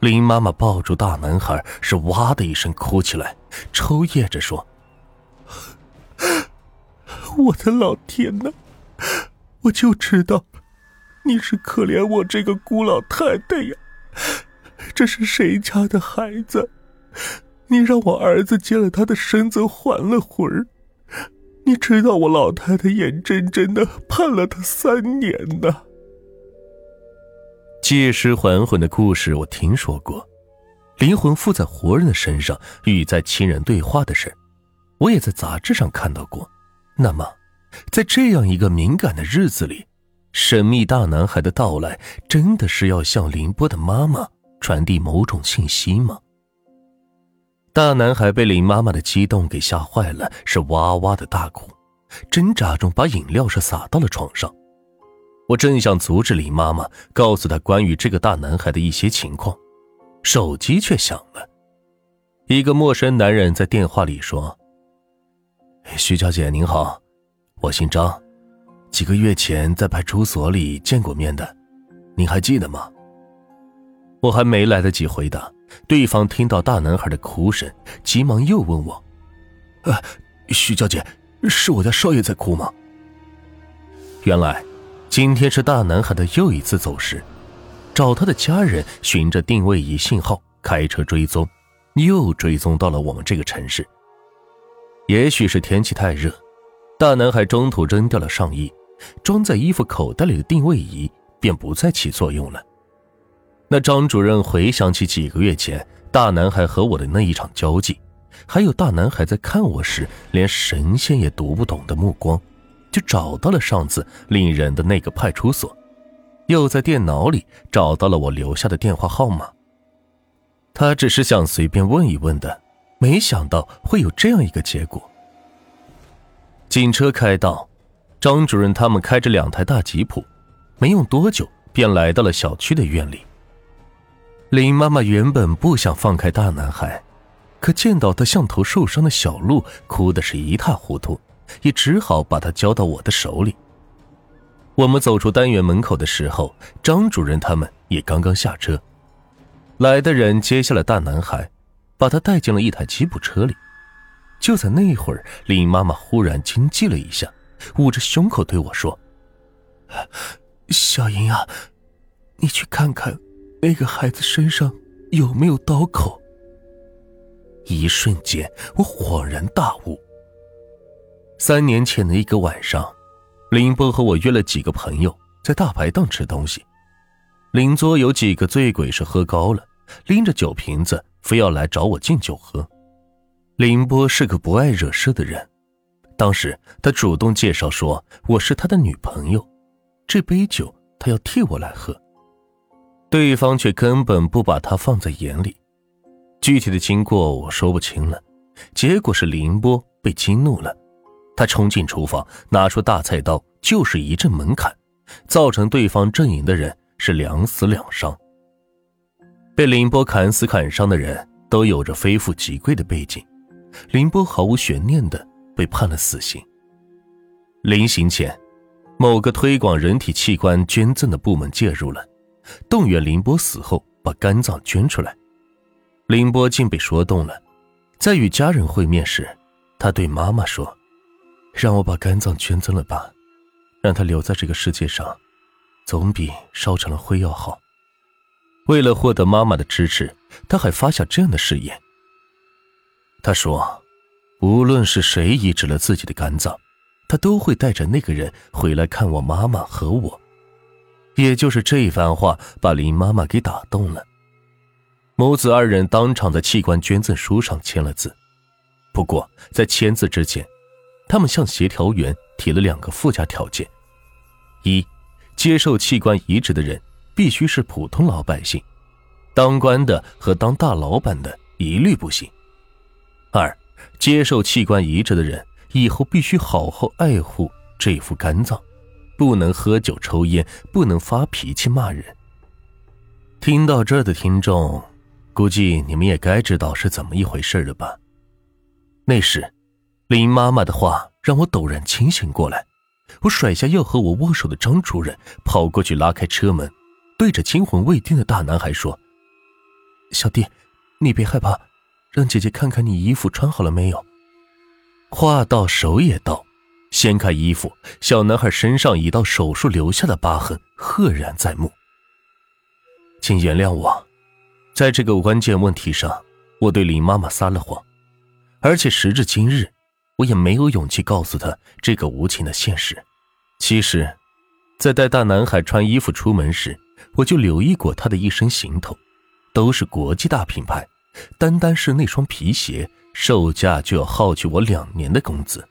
林妈妈抱住大男孩，是哇的一声哭起来，抽噎着说：“ 我的老天哪！我就知道你是可怜我这个孤老太太呀！这是谁家的孩子？你让我儿子接了他的身子还了魂儿。你知道我老太太眼睁睁的盼了他三年呢。”借尸还魂的故事我听说过，灵魂附在活人的身上，与在亲人对话的事，我也在杂志上看到过。那么，在这样一个敏感的日子里，神秘大男孩的到来，真的是要向凌波的妈妈传递某种信息吗？大男孩被林妈妈的激动给吓坏了，是哇哇的大哭，挣扎中把饮料是洒到了床上。我正想阻止林妈妈，告诉她关于这个大男孩的一些情况，手机却响了。一个陌生男人在电话里说：“徐小姐您好，我姓张，几个月前在派出所里见过面的，您还记得吗？”我还没来得及回答，对方听到大男孩的哭声，急忙又问我：“呃，徐小姐，是我家少爷在哭吗？”原来。今天是大男孩的又一次走失，找他的家人循着定位仪信号开车追踪，又追踪到了我们这个城市。也许是天气太热，大男孩中途扔掉了上衣，装在衣服口袋里的定位仪便不再起作用了。那张主任回想起几个月前大男孩和我的那一场交际，还有大男孩在看我时连神仙也读不懂的目光。找到了上次令人的那个派出所，又在电脑里找到了我留下的电话号码。他只是想随便问一问的，没想到会有这样一个结果。警车开到，张主任他们开着两台大吉普，没用多久便来到了小区的院里。林妈妈原本不想放开大男孩，可见到他像头受伤的小鹿，哭的是一塌糊涂。也只好把他交到我的手里。我们走出单元门口的时候，张主任他们也刚刚下车。来的人接下了大男孩，把他带进了一台吉普车里。就在那会儿，林妈妈忽然惊悸了一下，捂着胸口对我说：“小英啊，你去看看那个孩子身上有没有刀口。”一瞬间，我恍然大悟。三年前的一个晚上，林波和我约了几个朋友在大排档吃东西。邻桌有几个醉鬼是喝高了，拎着酒瓶子非要来找我敬酒喝。林波是个不爱惹事的人，当时他主动介绍说我是他的女朋友，这杯酒他要替我来喝。对方却根本不把他放在眼里，具体的经过我说不清了。结果是林波被激怒了。他冲进厨房，拿出大菜刀，就是一阵猛砍，造成对方阵营的人是两死两伤。被林波砍死砍伤的人都有着非富即贵的背景，林波毫无悬念的被判了死刑。临刑前，某个推广人体器官捐赠的部门介入了，动员林波死后把肝脏捐出来。林波竟被说动了，在与家人会面时，他对妈妈说。让我把肝脏捐赠了吧，让他留在这个世界上，总比烧成了灰要好。为了获得妈妈的支持，他还发下这样的誓言。他说：“无论是谁移植了自己的肝脏，他都会带着那个人回来看我妈妈和我。”也就是这一番话，把林妈妈给打动了。母子二人当场在器官捐赠书上签了字。不过在签字之前，他们向协调员提了两个附加条件：一，接受器官移植的人必须是普通老百姓，当官的和当大老板的一律不行；二，接受器官移植的人以后必须好好爱护这副肝脏，不能喝酒抽烟，不能发脾气骂人。听到这儿的听众，估计你们也该知道是怎么一回事了吧？那时。林妈妈的话让我陡然清醒过来，我甩下要和我握手的张主任，跑过去拉开车门，对着惊魂未定的大男孩说：“小弟，你别害怕，让姐姐看看你衣服穿好了没有。话到手也到，掀开衣服，小男孩身上一道手术留下的疤痕赫然在目。请原谅我，在这个关键问题上，我对林妈妈撒了谎，而且时至今日，我也没有勇气告诉他这个无情的现实。其实，在带大男孩穿衣服出门时，我就留意过他的一身行头，都是国际大品牌，单单是那双皮鞋，售价就要耗去我两年的工资。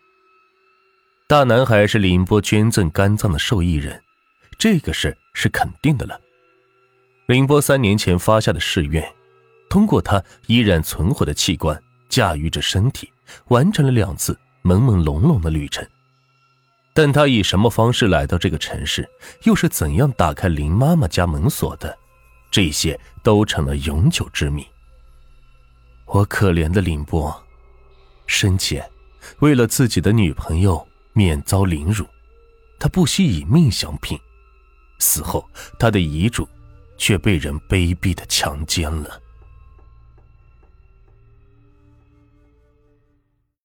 大男孩是林波捐赠肝脏的受益人，这个事是肯定的了。林波三年前发下的誓愿，通过他依然存活的器官驾驭着身体，完成了两次朦朦胧胧的旅程。但他以什么方式来到这个城市，又是怎样打开林妈妈家门锁的，这些都成了永久之谜。我可怜的林波，生前为了自己的女朋友免遭凌辱，他不惜以命相拼；死后，他的遗嘱。却被人卑鄙的强奸了。